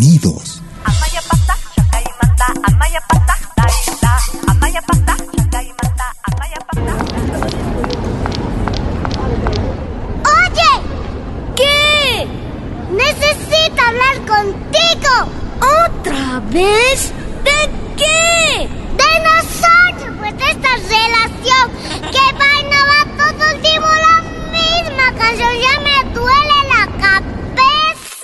Bienvenidos. Oye, ¿qué? Necesito hablar contigo. ¿Otra vez? ¿De qué? De nosotros, pues de esta relación. Que vaina va todo el tiempo la misma canción. Ya me duele la cabeza.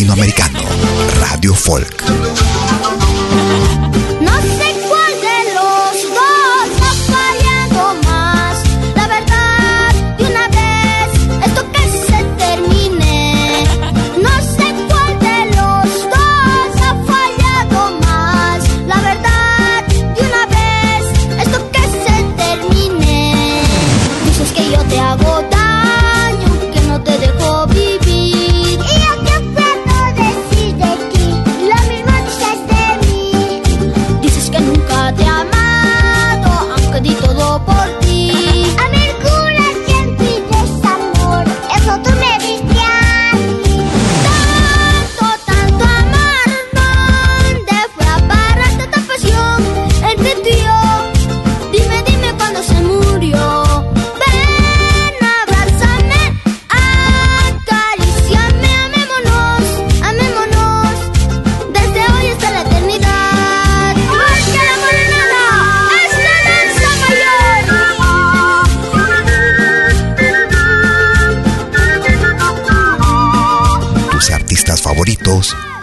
Latinoamericano. Radio Folk.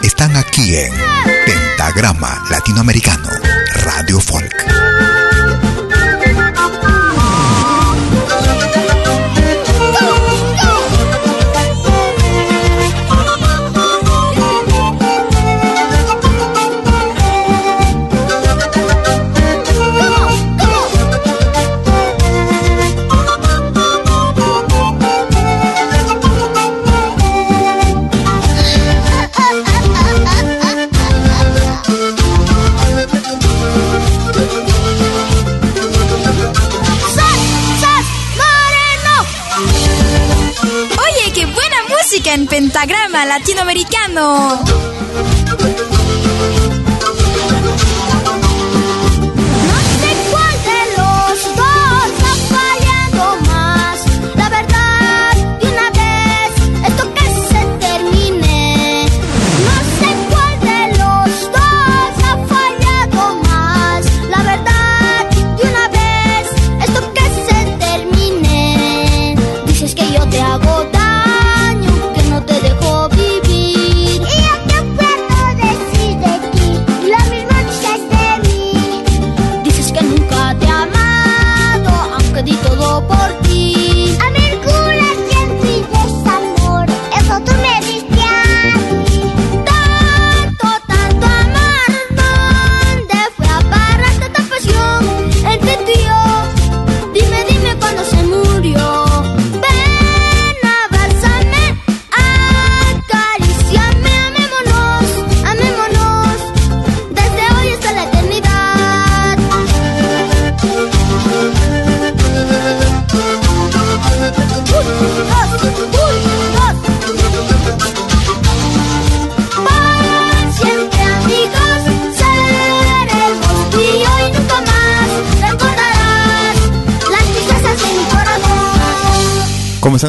Están aquí en Pentagrama Latinoamericano. Radio Folk. Pentagrama latinoamericano.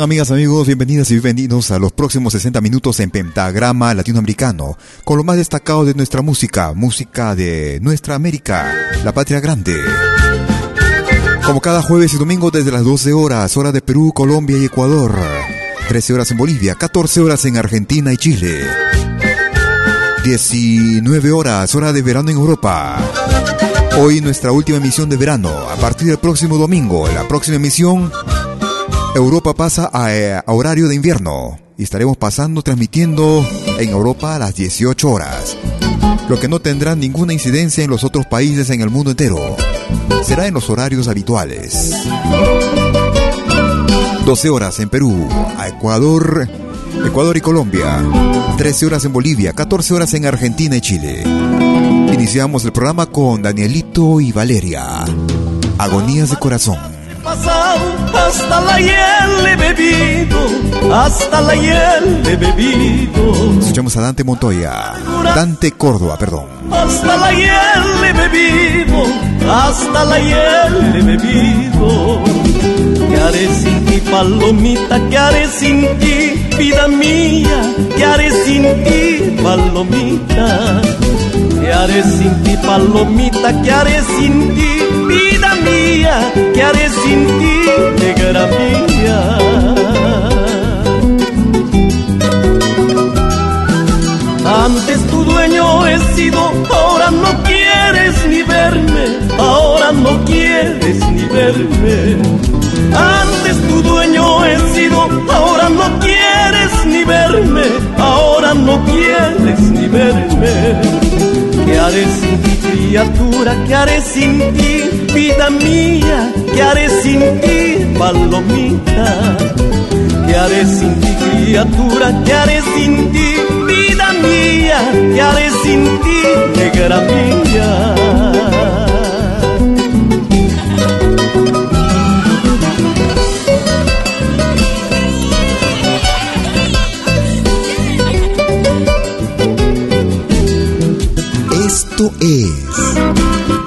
Amigas, amigos? Bienvenidas y bienvenidos a los próximos 60 minutos en Pentagrama Latinoamericano, con lo más destacado de nuestra música, música de nuestra América, la patria grande. Como cada jueves y domingo desde las 12 horas, hora de Perú, Colombia y Ecuador. 13 horas en Bolivia, 14 horas en Argentina y Chile. 19 horas, hora de verano en Europa. Hoy nuestra última emisión de verano. A partir del próximo domingo, la próxima emisión Europa pasa eh, a, horario de invierno y estaremos pasando transmitiendo en Europa a las 18 horas, lo que no tendrá ninguna incidencia en los otros países en el mundo entero. Será en los horarios habituales. 12 horas en Perú, a Ecuador, Ecuador y Colombia, 13 horas en Bolivia, 14 horas en Argentina y Chile. Iniciamos el programa con Danielito y Valeria. Agonías de corazón hasta la hiel he bebido, hasta la hiel he bebido. Escuchamos a Dante Montoya, Dante Córdoba, perdón. Hasta la hiel he bebido, hasta la hiel he bebido. ¿Qué haré sin ti, palomita? ¿Qué haré sin ti, vida mía? ¿Qué haré sin ti, palomita? ¿Qué haré sin ti, palomita? ¿Qué haré sin ti, vida mía? ¿Qué haré sin ti, negra mía? Antes tu dueño he sido, ahora no quieres ni verme, ahora no quieres ni verme. Antes tu dueño he sido, ahora no quieres ni verme, ahora no quieres ni verme. Criatura? ¿Qué haré sin ti, vida mía? ¿Qué haré sin ti, palomita? ¿Qué haré sin ti, criatura? ¿Qué haré sin ti, vida mía? ¿Qué haré sin ti, negra mía? Es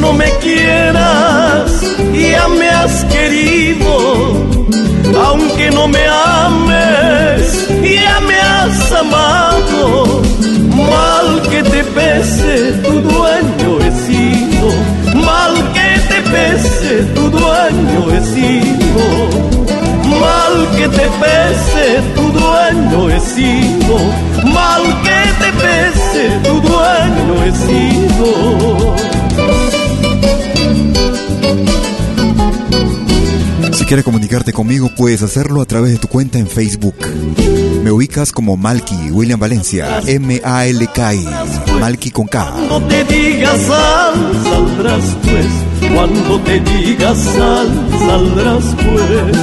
No me quieras, ya me has querido. Aunque no me ames, ya me has amado. Mal que te pese, tu dueño he sido. Mal que te pese, tu dueño he sido. Mal que te pese, tu dueño he sido. Mal que te pese, tu dueño he sido. Quieres comunicarte conmigo, puedes hacerlo a través de tu cuenta en Facebook. Me ubicas como Malky William Valencia, M-A-L-K-I, Malky con K. Cuando te digas sal, saldrás pues. Cuando te digas sal, saldrás pues.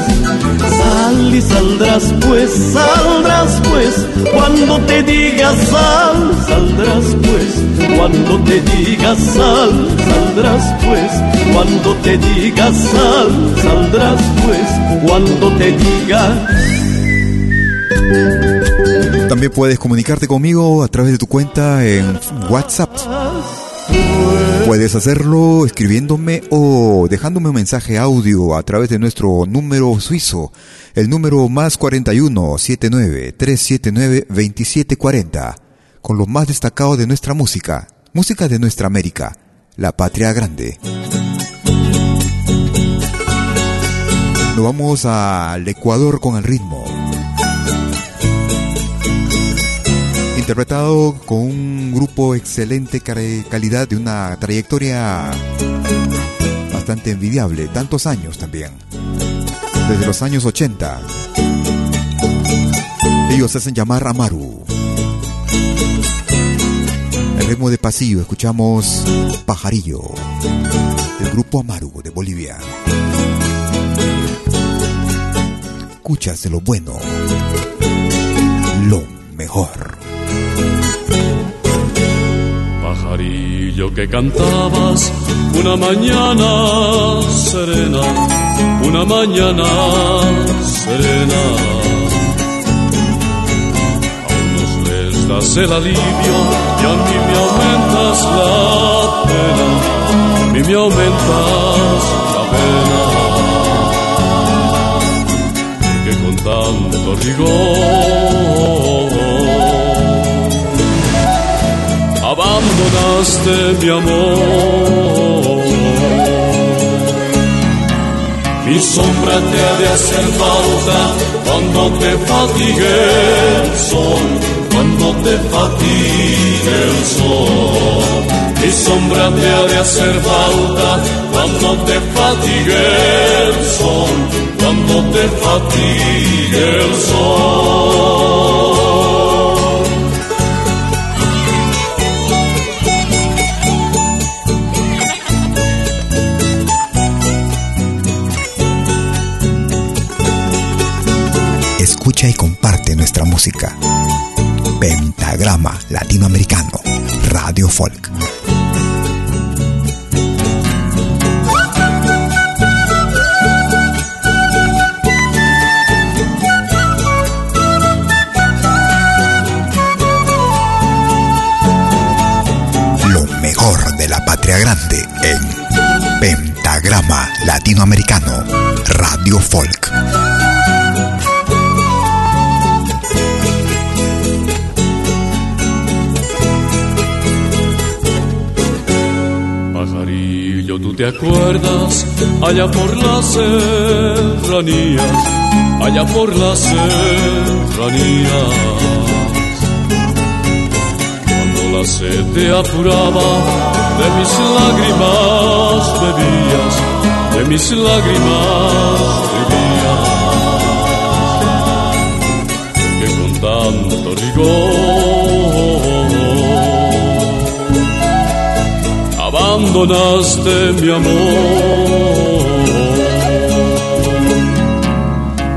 Sal y saldrás pues, saldrás pues. Cuando te digas sal, saldrás pues. Cuando te digas sal, saldrás pues. Cuando te digas sal, saldrás pues. Cuando te diga También puedes comunicarte conmigo a través de tu cuenta en WhatsApp. Puedes hacerlo escribiéndome o dejándome un mensaje audio a través de nuestro número suizo, el número más 41 79 379 2740, con lo más destacado de nuestra música, música de nuestra América, la patria grande. Nos vamos al Ecuador con el ritmo. Interpretado con un grupo excelente calidad de una trayectoria bastante envidiable, tantos años también, desde los años 80. Ellos hacen llamar Amaru. El ritmo de pasillo, escuchamos Pajarillo, el grupo Amaru de Bolivia. escuchas de lo bueno, lo mejor. Que cantabas una mañana serena, una mañana serena. A unos les das el alivio y a mí me aumentas la pena, a mí me aumentas Mi amor. Mi sombra te ha de hacer falta cuando te fatigue el sol, cuando te fatigue el sol. Mi sombra te ha de hacer falta cuando te fatigue el sol cuando te fatigue el sol. Y comparte nuestra música. Pentagrama Latinoamericano, Radio Folk. grande en Pentagrama Latinoamericano, Radio Folk. Te acuerdas? Allá por las serranías, allá por las serranías se te apuraba, de mis lágrimas bebías, de mis lágrimas bebías, que con tanto rigor abandonaste mi amor.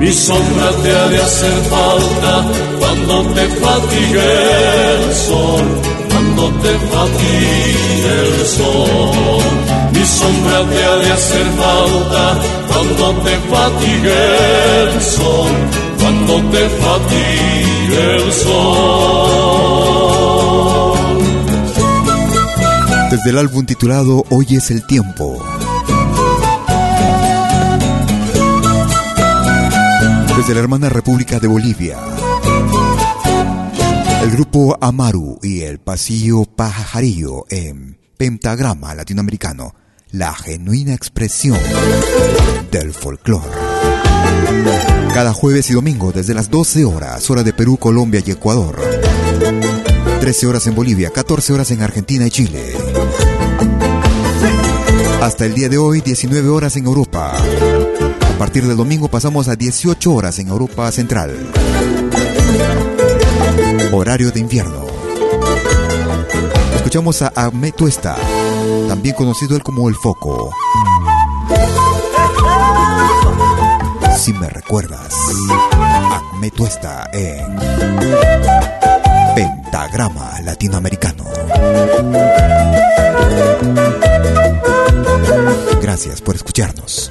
Mi sombra te ha de hacer falta cuando te fatigue el sol cuando te fatigue el sol. Mi sombra te ha de hacer falta cuando te fatigue el sol, cuando te fatigue el sol. Desde el álbum titulado Hoy es el tiempo. Desde la hermana República de Bolivia el grupo Amaru y el Pasillo Pajarillo en Pentagrama Latinoamericano, la genuina expresión del folclore. Cada jueves y domingo desde las 12 horas, hora de Perú, Colombia y Ecuador. 13 horas en Bolivia, 14 horas en Argentina y Chile. Hasta el día de hoy, 19 horas en Europa. A partir del domingo pasamos a 18 horas en Europa Central. Horario de invierno. Escuchamos a Ahmed Tuesta, también conocido él como El Foco. Si me recuerdas, Ahmed Tuesta Pentagrama Latinoamericano. Gracias por escucharnos.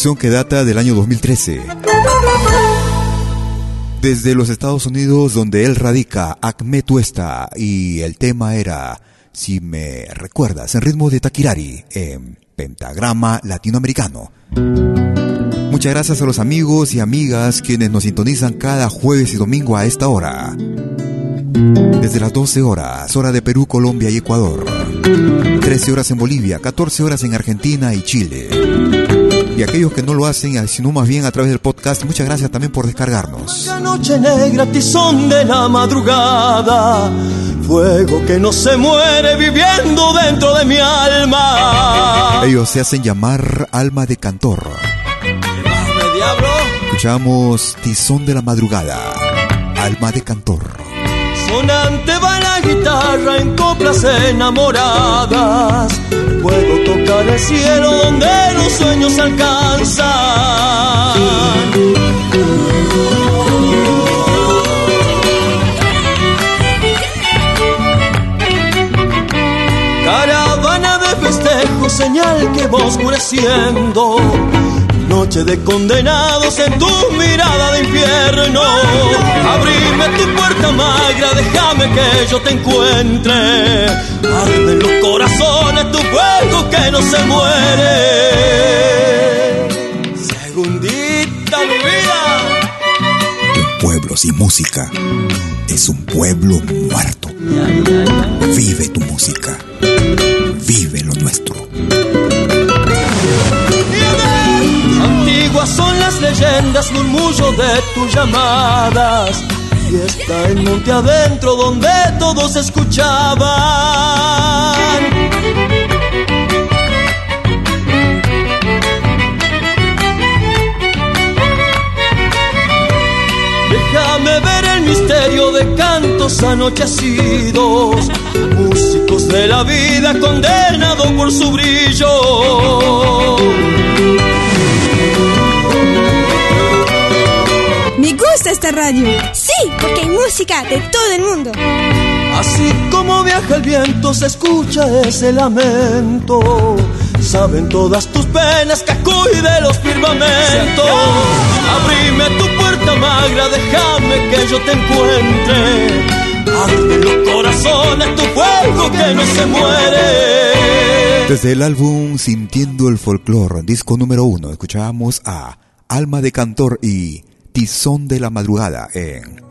Que data del año 2013. Desde los Estados Unidos, donde él radica, Acme Tuesta, y el tema era, si me recuerdas, en ritmo de Takirari, en pentagrama latinoamericano. Muchas gracias a los amigos y amigas quienes nos sintonizan cada jueves y domingo a esta hora. Desde las 12 horas, hora de Perú, Colombia y Ecuador. 13 horas en Bolivia, 14 horas en Argentina y Chile y aquellos que no lo hacen, sino más bien a través del podcast, muchas gracias también por descargarnos. La noche negra, tizón de la madrugada, fuego que no se muere viviendo dentro de mi alma. Ellos se hacen llamar alma de cantor. Escuchamos Tizón de la madrugada, alma de cantor. Sonante va la guitarra en coplas enamoradas Puedo tocar el cielo donde los sueños alcanzan. Caravana de festejo, señal que va oscureciendo Noche de condenados en tu mirada de infierno. Abrime tu puerta magra, déjame que yo te encuentre. Arde los corazones tu fuego que no se muere. Segundita mi vida. pueblo sin música es un pueblo muerto. Vive tu música. Vive lo nuestro. Son las leyendas, murmullo de tus llamadas. Y está en monte adentro donde todos escuchaban. Déjame ver el misterio de cantos anochecidos, músicos de la vida condenados por su brillo. Esta radio. Sí, porque hay música de todo el mundo. Así como viaja el viento, se escucha ese lamento. Saben todas tus penas, Cacuy de los firmamentos. Abrime tu puerta magra, déjame que yo te encuentre. Arde los corazones, tu fuego que no se muere. Desde el álbum Sintiendo el Folklore, disco número uno, escuchábamos a Alma de Cantor y Tizón de la Madrugada en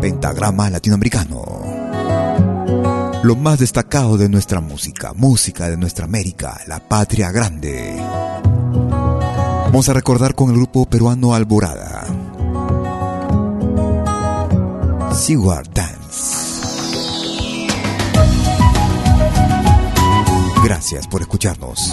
Pentagrama Latinoamericano. Lo más destacado de nuestra música, música de nuestra América, la patria grande. Vamos a recordar con el grupo peruano Alborada. Seward Dance. Gracias por escucharnos.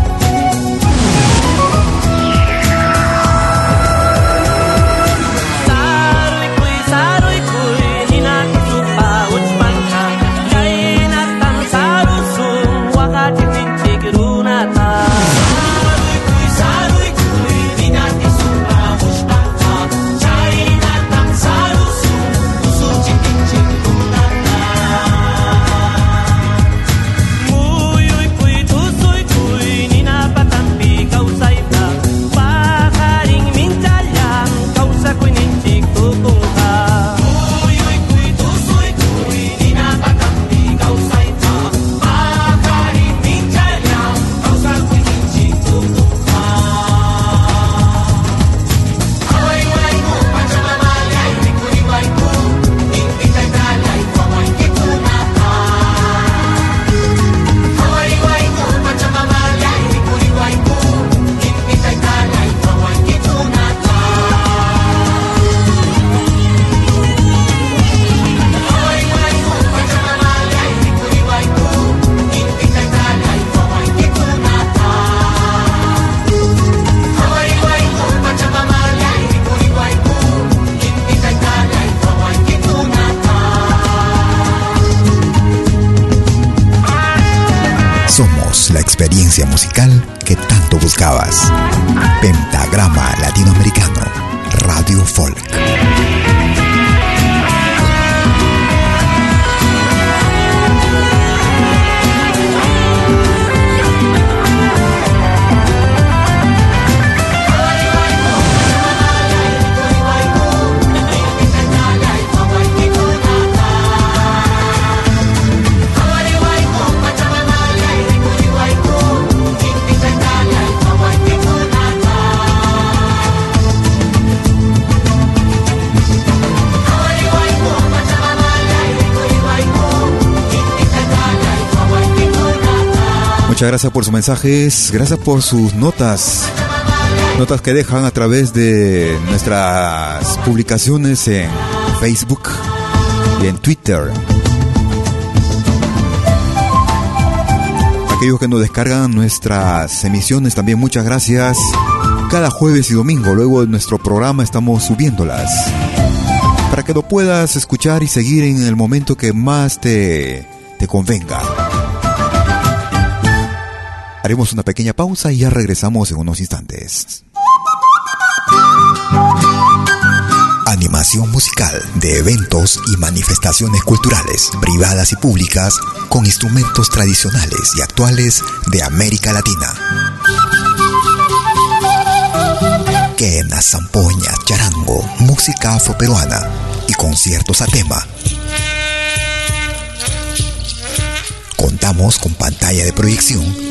Gracias por sus mensajes, gracias por sus notas, notas que dejan a través de nuestras publicaciones en Facebook y en Twitter. Aquellos que nos descargan nuestras emisiones, también muchas gracias. Cada jueves y domingo, luego de nuestro programa, estamos subiéndolas. Para que lo puedas escuchar y seguir en el momento que más te, te convenga. Haremos una pequeña pausa y ya regresamos en unos instantes. Animación musical de eventos y manifestaciones culturales, privadas y públicas, con instrumentos tradicionales y actuales de América Latina. Quena, zampoña, charango, música afroperuana y conciertos a tema. Contamos con pantalla de proyección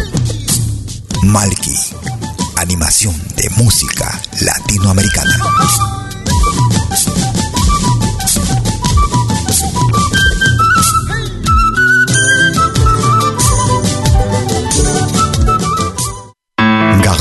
Malky, animación de música latinoamericana.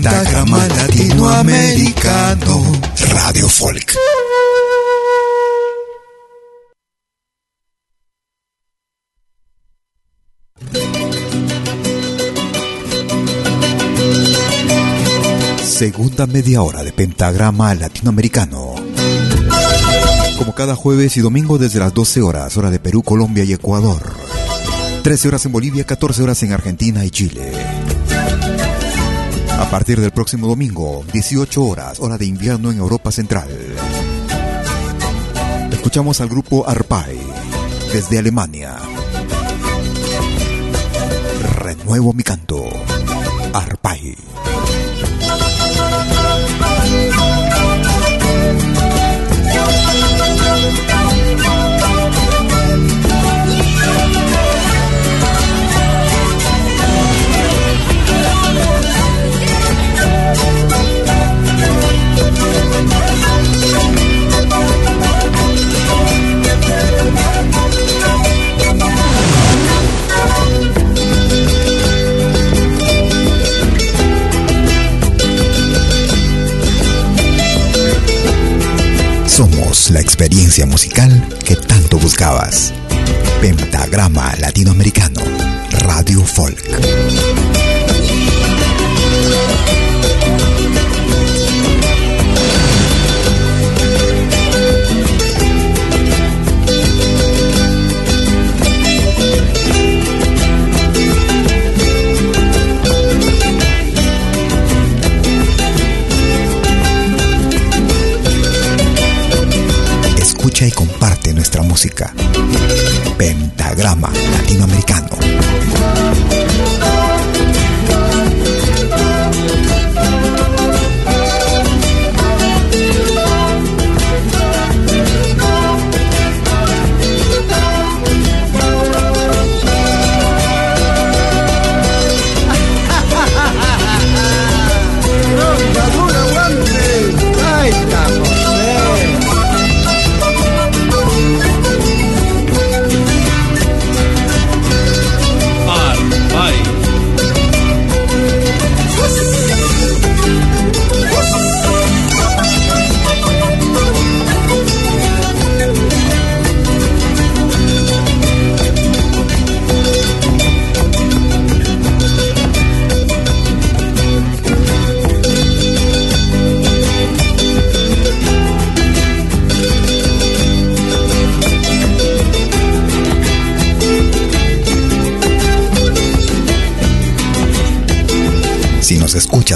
Pentagrama Latinoamericano Radio Folk. Segunda media hora de Pentagrama Latinoamericano. Como cada jueves y domingo desde las 12 horas, hora de Perú, Colombia y Ecuador. 13 horas en Bolivia, 14 horas en Argentina y Chile. A partir del próximo domingo, 18 horas, hora de invierno en Europa Central. Escuchamos al grupo Arpai, desde Alemania. Renuevo mi canto. Arpai. Somos la experiencia musical que tanto buscabas. Pentagrama Latinoamericano, Radio Folk. Y comparte nuestra música. Pentagrama Latinoamericano.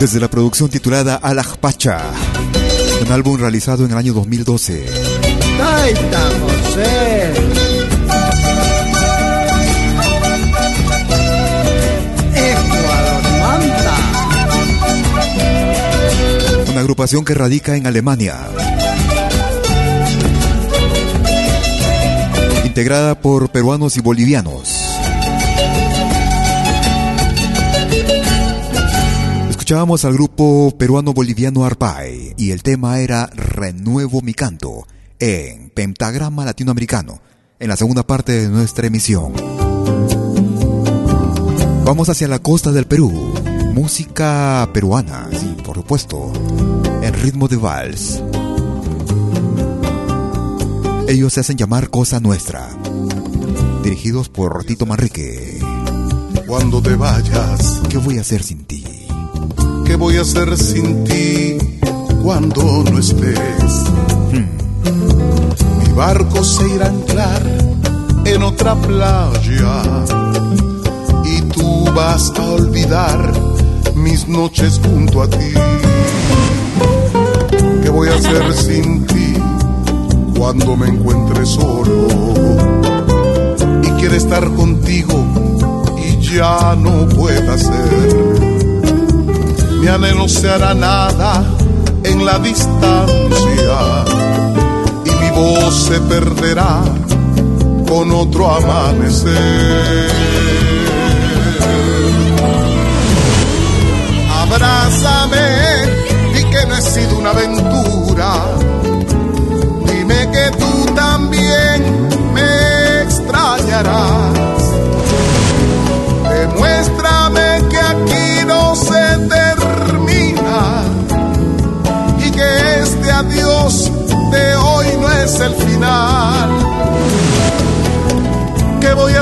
Desde la producción titulada Alajpacha, un álbum realizado en el año 2012. ¡Taita José! Ecuador Manta. Una agrupación que radica en Alemania. Integrada por peruanos y bolivianos. Escuchábamos al grupo peruano-boliviano Arpay y el tema era Renuevo mi canto en Pentagrama Latinoamericano, en la segunda parte de nuestra emisión. Vamos hacia la costa del Perú, música peruana, sí, por supuesto, en ritmo de vals. Ellos se hacen llamar Cosa Nuestra, dirigidos por Tito Manrique. Cuando te vayas, ¿qué voy a hacer sin ti? ¿Qué voy a hacer sin ti cuando no estés? Mi barco se irá a anclar en otra playa y tú vas a olvidar mis noches junto a ti. ¿Qué voy a hacer sin ti cuando me encuentre solo? Y quiere estar contigo y ya no pueda ser mi anhelo se hará nada en la distancia y mi voz se perderá con otro amanecer. Abrázame y que no he sido una aventura.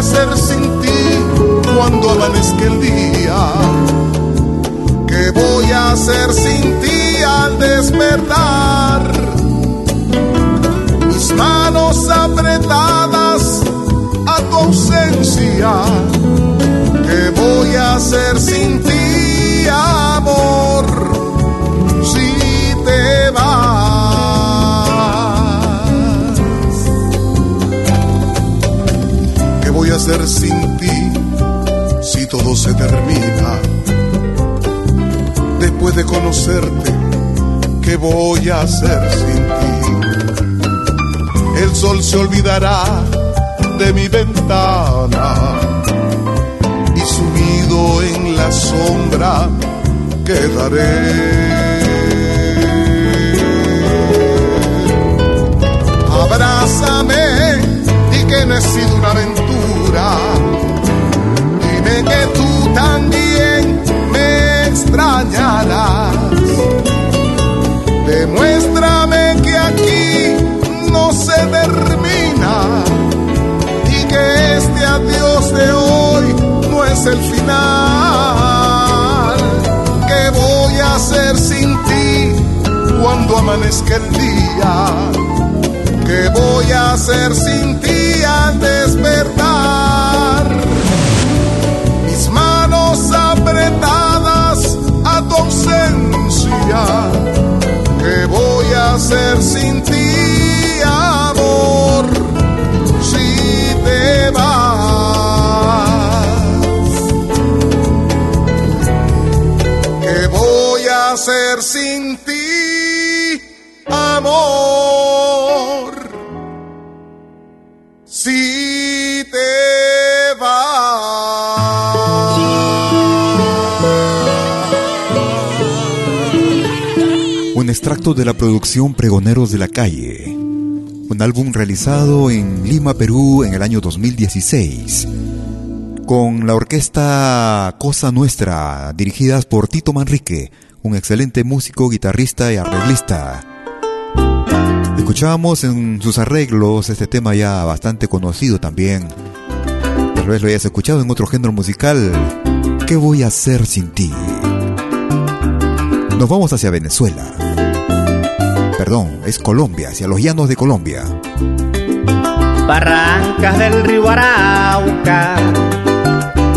Hacer sin ti cuando amanezca el día? ¿Qué voy a hacer sin ti al despertar? Mis manos apretadas a tu ausencia. ¿Qué voy a hacer sin ti, amor? Si te vas. Hacer sin ti si todo se termina? Después de conocerte, ¿qué voy a hacer sin ti? El sol se olvidará de mi ventana y sumido en la sombra quedaré. Abrázame y que no he una Dime que tú también me extrañarás. Demuéstrame que aquí no se termina y que este adiós de hoy no es el final. ¿Qué voy a hacer sin ti cuando amanezca el día? ¿Qué voy a hacer sin ti al Mis manos apretadas a tu ausencia. ¿Qué voy a hacer sin ti, amor? Si te vas. ¿Qué voy a hacer sin ti, amor? Extracto de la producción Pregoneros de la Calle, un álbum realizado en Lima, Perú en el año 2016, con la orquesta Cosa Nuestra, dirigidas por Tito Manrique, un excelente músico, guitarrista y arreglista. Escuchábamos en sus arreglos este tema ya bastante conocido también. Tal vez lo hayas escuchado en otro género musical. ¿Qué voy a hacer sin ti? Nos vamos hacia Venezuela. Perdón, es Colombia, hacia los llanos de Colombia. Barrancas del río Arauca,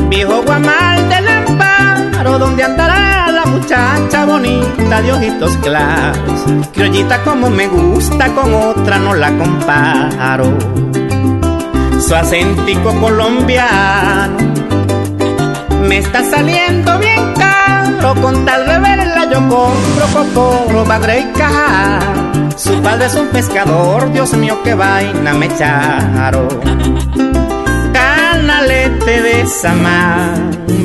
viejo guamal del amparo, donde andará la muchacha bonita de ojitos claros. Criollita como me gusta, con otra no la comparo. Su acentico colombiano me está saliendo bien caro con tal de verla yo compro cocoro, padre y caja. Su padre es un pescador, Dios mío, qué vaina me echaron. Canalete de Samar,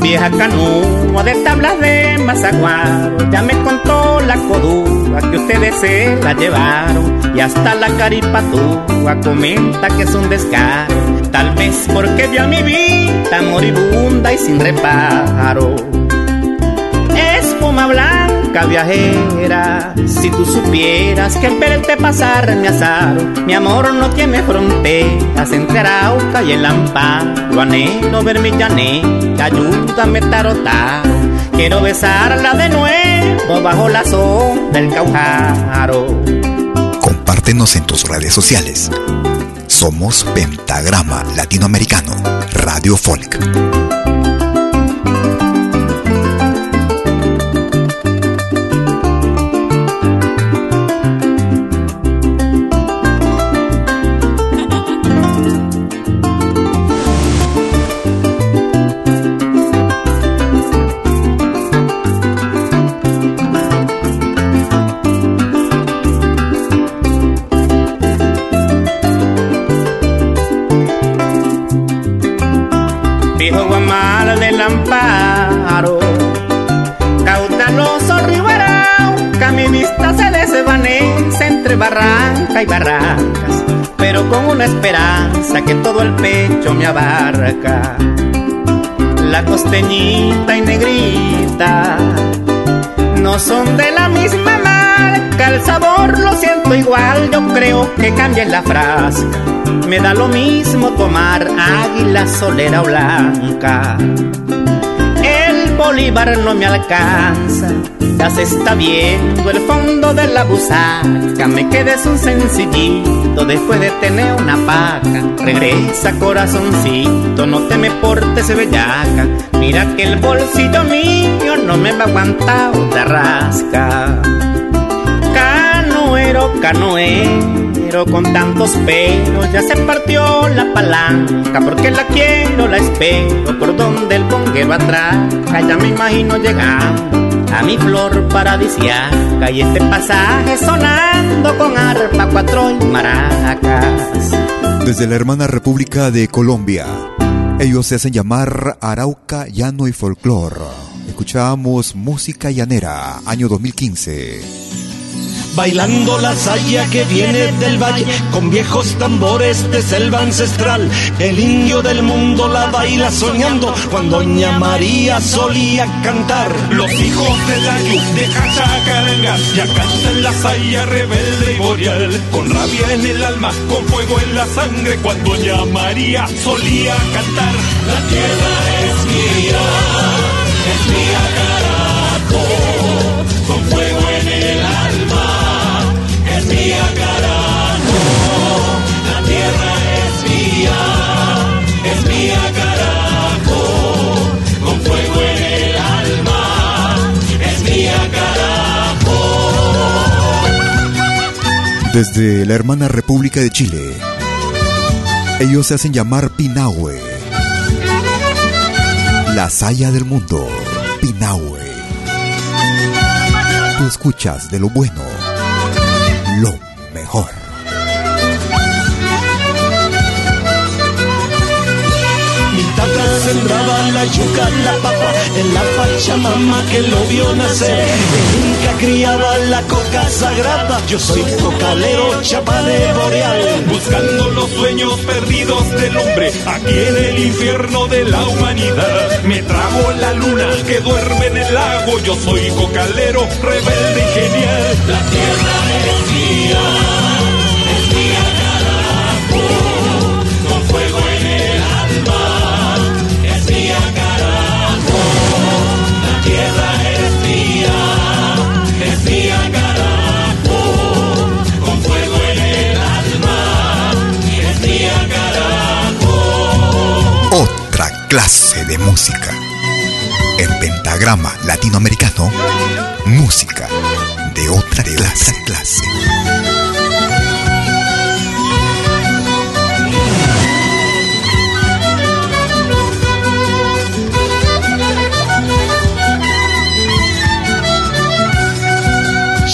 vieja canoa de tablas de Mazaguaro. Ya me contó la codúa que ustedes se la llevaron. Y hasta la caripatúa comenta que es un descaro. Tal vez porque vio a mi vida moribunda y sin reparo. Espuma blanca viajera, si tú supieras que el verte pasar me azaro, mi amor no tiene fronteras entre Arauca y el Amparo. Anhelo ver mi llanera, ayúdame tarotaro. Quiero besarla de nuevo bajo la sombra del Caujaro. Compártenos en tus redes sociales. Somos Pentagrama Latinoamericano, Radio Folk. Barranca y barrancas, pero con una esperanza que todo el pecho me abarca. La costeñita y negrita no son de la misma marca, el sabor lo siento igual, yo creo que cambia la frasca. Me da lo mismo tomar águila solera o blanca. El bolívar no me alcanza, ya se está viendo el fondo de la busaca. Me quedes un sencillito después de tener una paca. Regresa corazoncito, no te me portes bellaca. Mira que el bolsillo mío no me va a aguantar otra rasca. Canoero, canoero, con tantos pelos ya se partió la palanca. Porque la quiero, la espero, por donde el ponguero atrás. Ya me imagino llegando a mi flor paradisiaca y este pasaje sonando con arpa, cuatro y maracas. Desde la hermana República de Colombia, ellos se hacen llamar Arauca, Llano y Folclor. Escuchamos música llanera, año 2015. Bailando la saya que viene del valle con viejos tambores de selva ancestral. El indio del mundo la baila soñando cuando Doña María solía cantar. Los hijos de la yuk de Cachacaranga ya cantan la saya rebelde y boreal. Con rabia en el alma, con fuego en la sangre cuando Doña María solía cantar. La tierra es mía, es mía Desde la hermana República de Chile, ellos se hacen llamar Pinahue. La saya del mundo, Pinahue. Tú escuchas de lo bueno, lo mejor. Sembraba la yuca, la papa, en la pachamama que lo vio nacer. El Inca criaba la coca sagrada, yo soy cocalero, chapa de boreal. Buscando los sueños perdidos del hombre, aquí en el infierno de la humanidad. Me trago la luna que duerme en el lago, yo soy cocalero, rebelde y genial. La tierra es mía, clase de música. En pentagrama latinoamericano, música de otra clase. clase.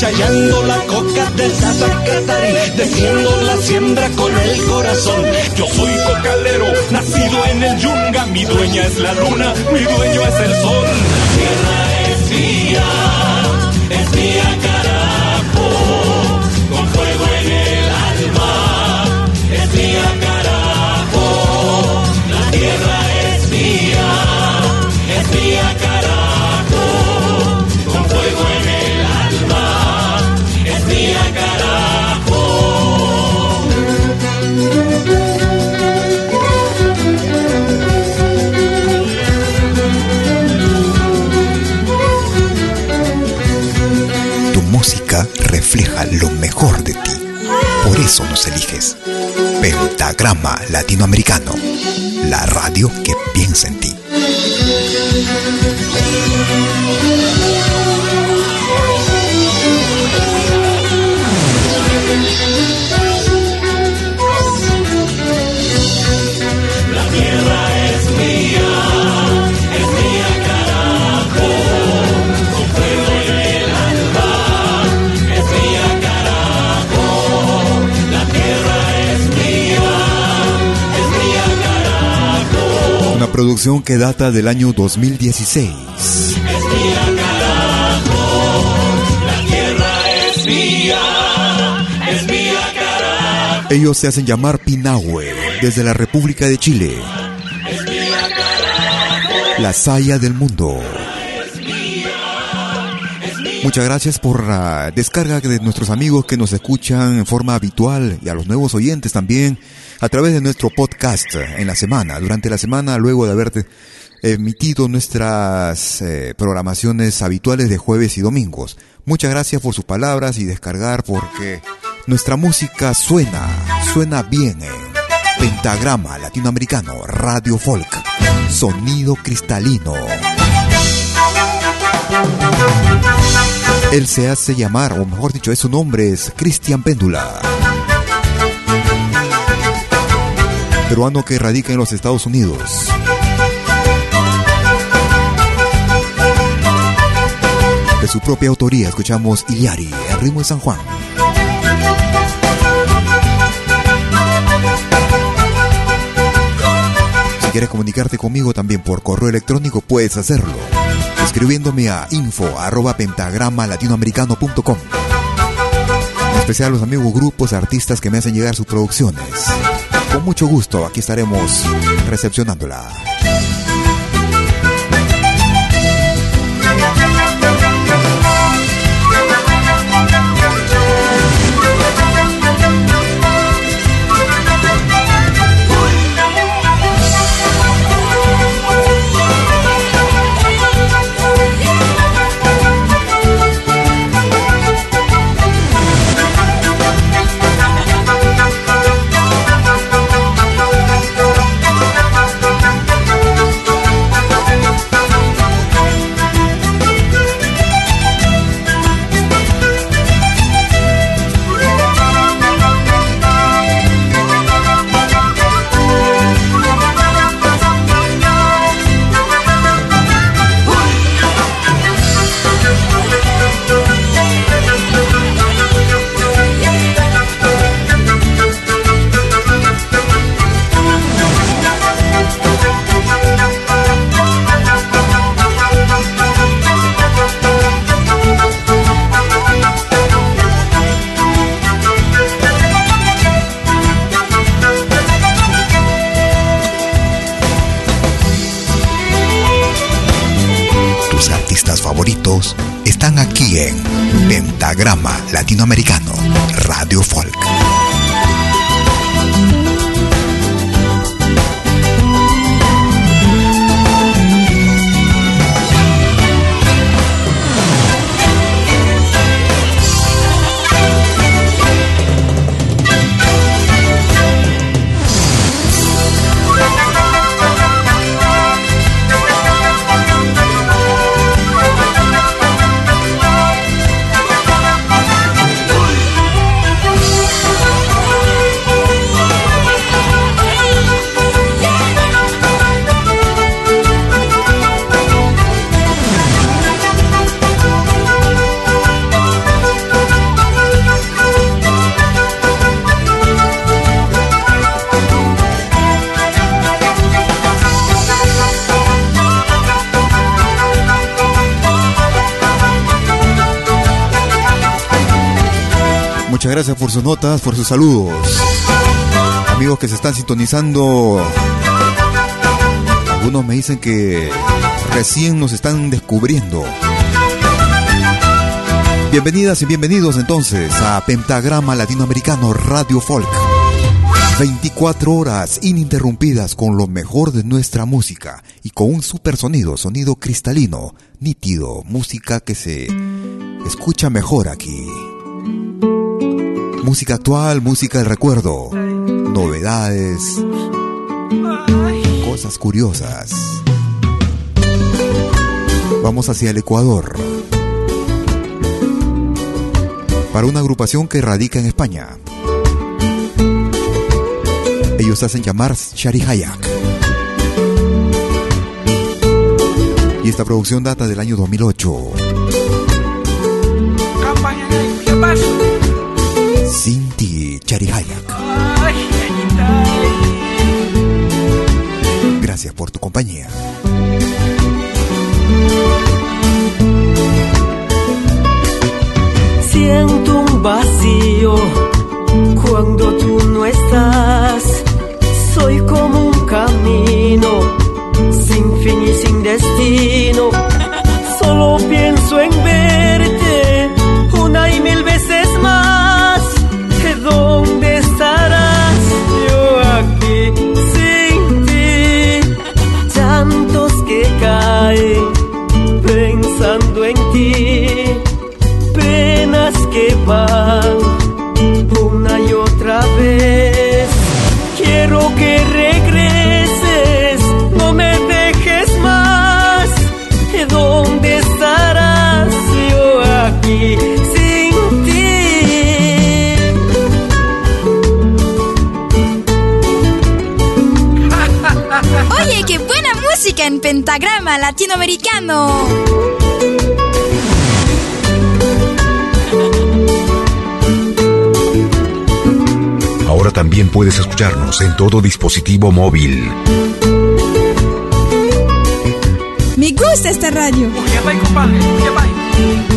Chayando la coca del Zacatari, defiendo la siembra con el corazón. Yo soy cocalero, nacido en el yunga, mi dueña es la luna, mi dueño es el sol. Tierra es mía, lo mejor de ti. Por eso nos eliges. Pentagrama Latinoamericano. La radio que piensa en ti. Producción que data del año 2016. es carajo. La tierra es mía, es carajo, Ellos se hacen llamar Pinahue, desde la República de Chile. es mía carajo. La saya del mundo. Muchas gracias por la descarga de nuestros amigos que nos escuchan en forma habitual y a los nuevos oyentes también a través de nuestro podcast en la semana, durante la semana, luego de haber emitido nuestras eh, programaciones habituales de jueves y domingos. Muchas gracias por sus palabras y descargar porque nuestra música suena, suena bien en Pentagrama Latinoamericano, Radio Folk, Sonido Cristalino. Él se hace llamar, o mejor dicho, su nombre es Cristian Péndula. Peruano que radica en los Estados Unidos. De su propia autoría escuchamos Iliari, el ritmo de San Juan. Si quieres comunicarte conmigo también por correo electrónico puedes hacerlo escribiéndome a info arroba pentagrama latinoamericano.com. En especial los amigos grupos, artistas que me hacen llegar sus producciones. Con mucho gusto, aquí estaremos recepcionándola. Favoritos están aquí en Pentagrama Latinoamericano, Radio Folk. Gracias por sus notas, por sus saludos. Amigos que se están sintonizando. Algunos me dicen que recién nos están descubriendo. Bienvenidas y bienvenidos entonces a Pentagrama Latinoamericano Radio Folk. 24 horas ininterrumpidas con lo mejor de nuestra música y con un super sonido, sonido cristalino, nítido, música que se escucha mejor aquí. Música actual, música del recuerdo, novedades, cosas curiosas. Vamos hacia el Ecuador. Para una agrupación que radica en España. Ellos hacen llamar Shari Hayak. Y esta producción data del año 2008. Ti, Chari Hayak. Gracias por tu compañía. Siento un vacío cuando tú no estás. Soy como un camino sin fin y sin destino. Solo pienso en verte latinoamericano. Ahora también puedes escucharnos en todo dispositivo móvil. Me gusta esta radio. ¿Cómo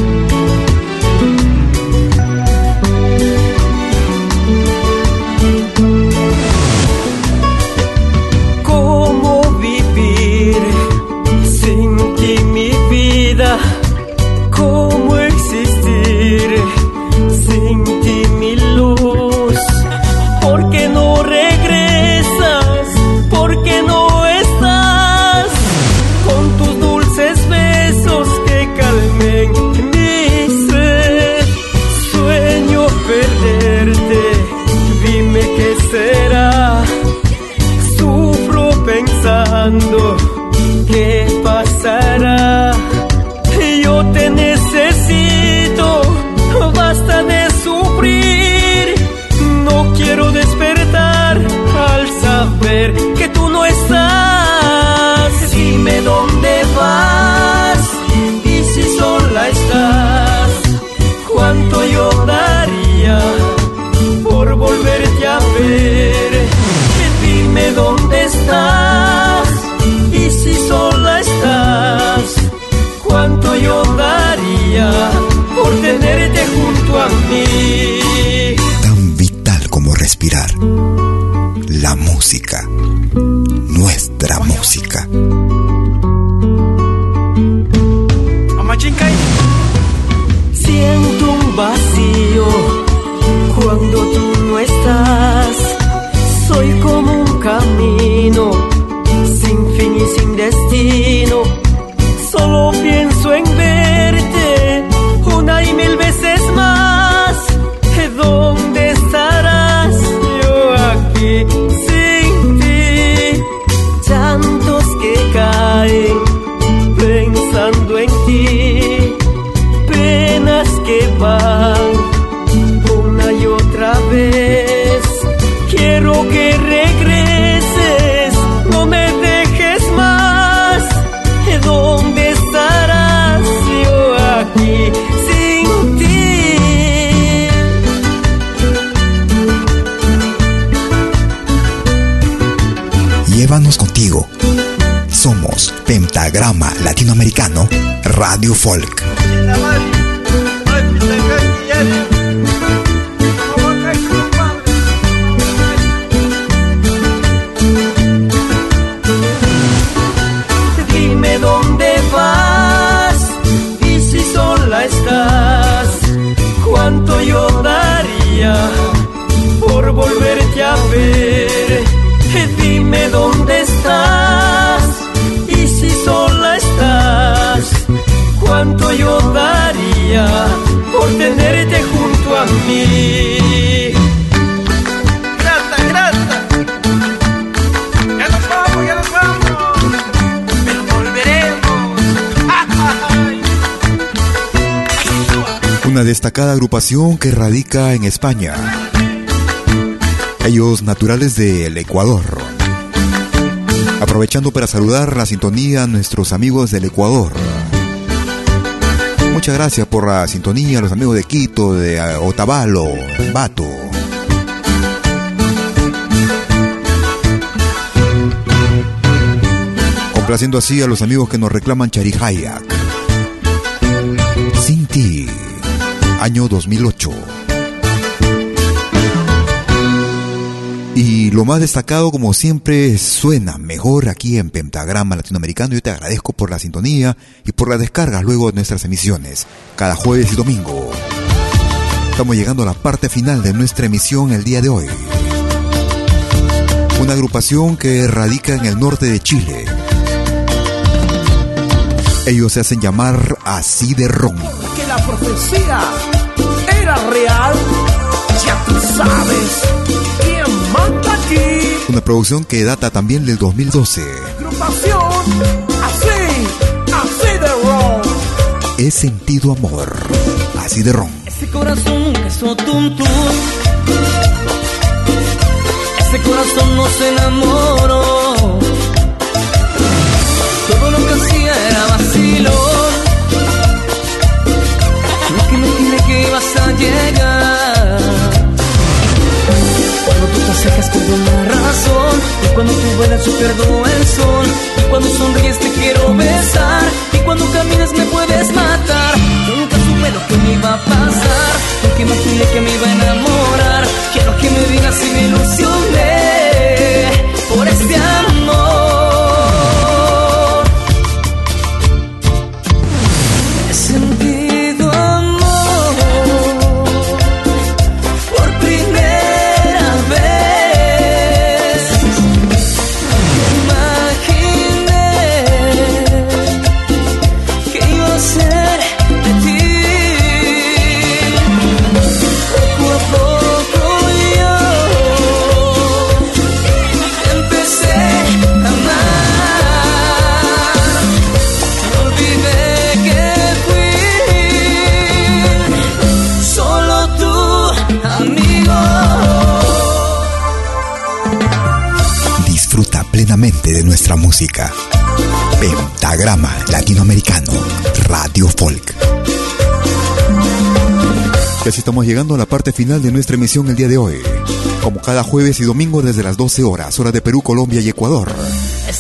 Somos Pentagrama Latinoamericano Radio Folk. Destacada agrupación que radica en España. Ellos naturales del Ecuador. Aprovechando para saludar la sintonía a nuestros amigos del Ecuador. Muchas gracias por la sintonía los amigos de Quito, de Otavalo, Bato. Complaciendo así a los amigos que nos reclaman Charihayak. Año 2008. Y lo más destacado, como siempre, suena mejor aquí en Pentagrama Latinoamericano. Yo te agradezco por la sintonía y por la descarga luego de nuestras emisiones, cada jueves y domingo. Estamos llegando a la parte final de nuestra emisión el día de hoy. Una agrupación que radica en el norte de Chile. Ellos se hacen llamar así de ron. que la profecía era real, ya tú sabes quién manda aquí. Una producción que data también del 2012. Agrupación así, así de rock. He sentido amor. Así de ron. Ese corazón tum tum. Ese corazón no se enamoró. Cuando tú te acercas pierdo la razón. Y cuando tú vuelas yo pierdo el sol. Y cuando sonríes te quiero besar. Y cuando caminas me puedes matar. Yo nunca supe lo que me iba a pasar. Porque imaginé que me iba a enamorar. Quiero que me digas si me ilusioné nuestra música. Pentagrama Latinoamericano, Radio Folk. Y así estamos llegando a la parte final de nuestra emisión el día de hoy. Como cada jueves y domingo desde las 12 horas, hora de Perú, Colombia y Ecuador.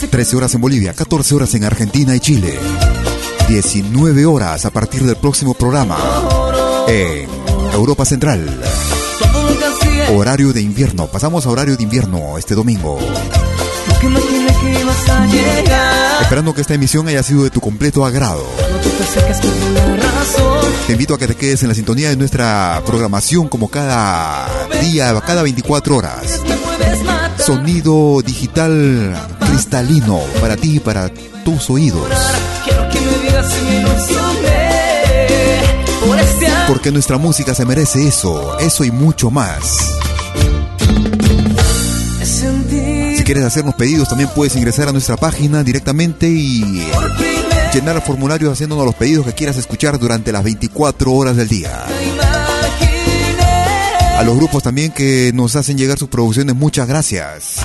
13 horas en Bolivia, 14 horas en Argentina y Chile. 19 horas a partir del próximo programa en Europa Central. Horario de invierno. Pasamos a horario de invierno este domingo. Lo que imaginé que ibas a llegar. Esperando que esta emisión haya sido de tu completo agrado. Tú te razón. Invito a que te quedes en la sintonía de nuestra programación como cada día, cada 24 horas. Sonido digital cristalino para ti y para tus oídos. Quiero que me digas si me ilusioné por este. Porque nuestra música se merece eso, eso y mucho más. Quieres hacernos pedidos, también puedes ingresar a nuestra página directamente y llenar formularios haciéndonos los pedidos que quieras escuchar durante las 24 horas del día. A los grupos también que nos hacen llegar sus producciones, muchas gracias.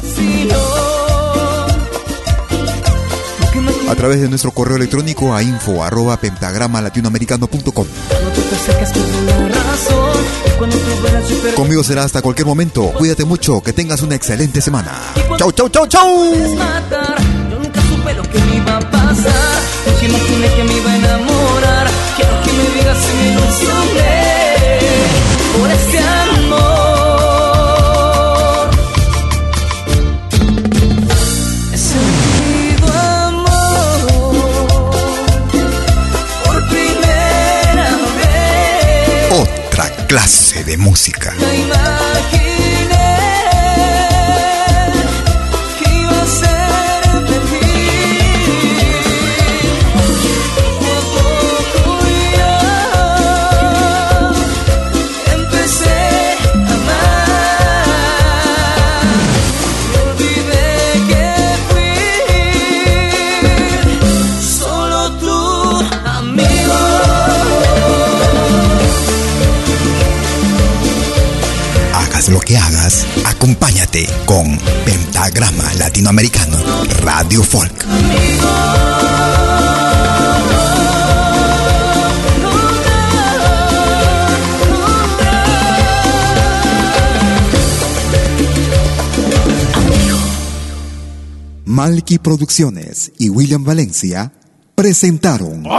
A través de nuestro correo electrónico a info arroba pentagrama latinoamericano.com. Conmigo será hasta cualquier momento. Cuídate mucho, que tengas una excelente semana. Chau, chau, chau, chau. Yo nunca supe lo que me iba a pasar. De música. Lo que hagas, acompáñate con Pentagrama Latinoamericano Radio Folk. Malky Producciones y William Valencia presentaron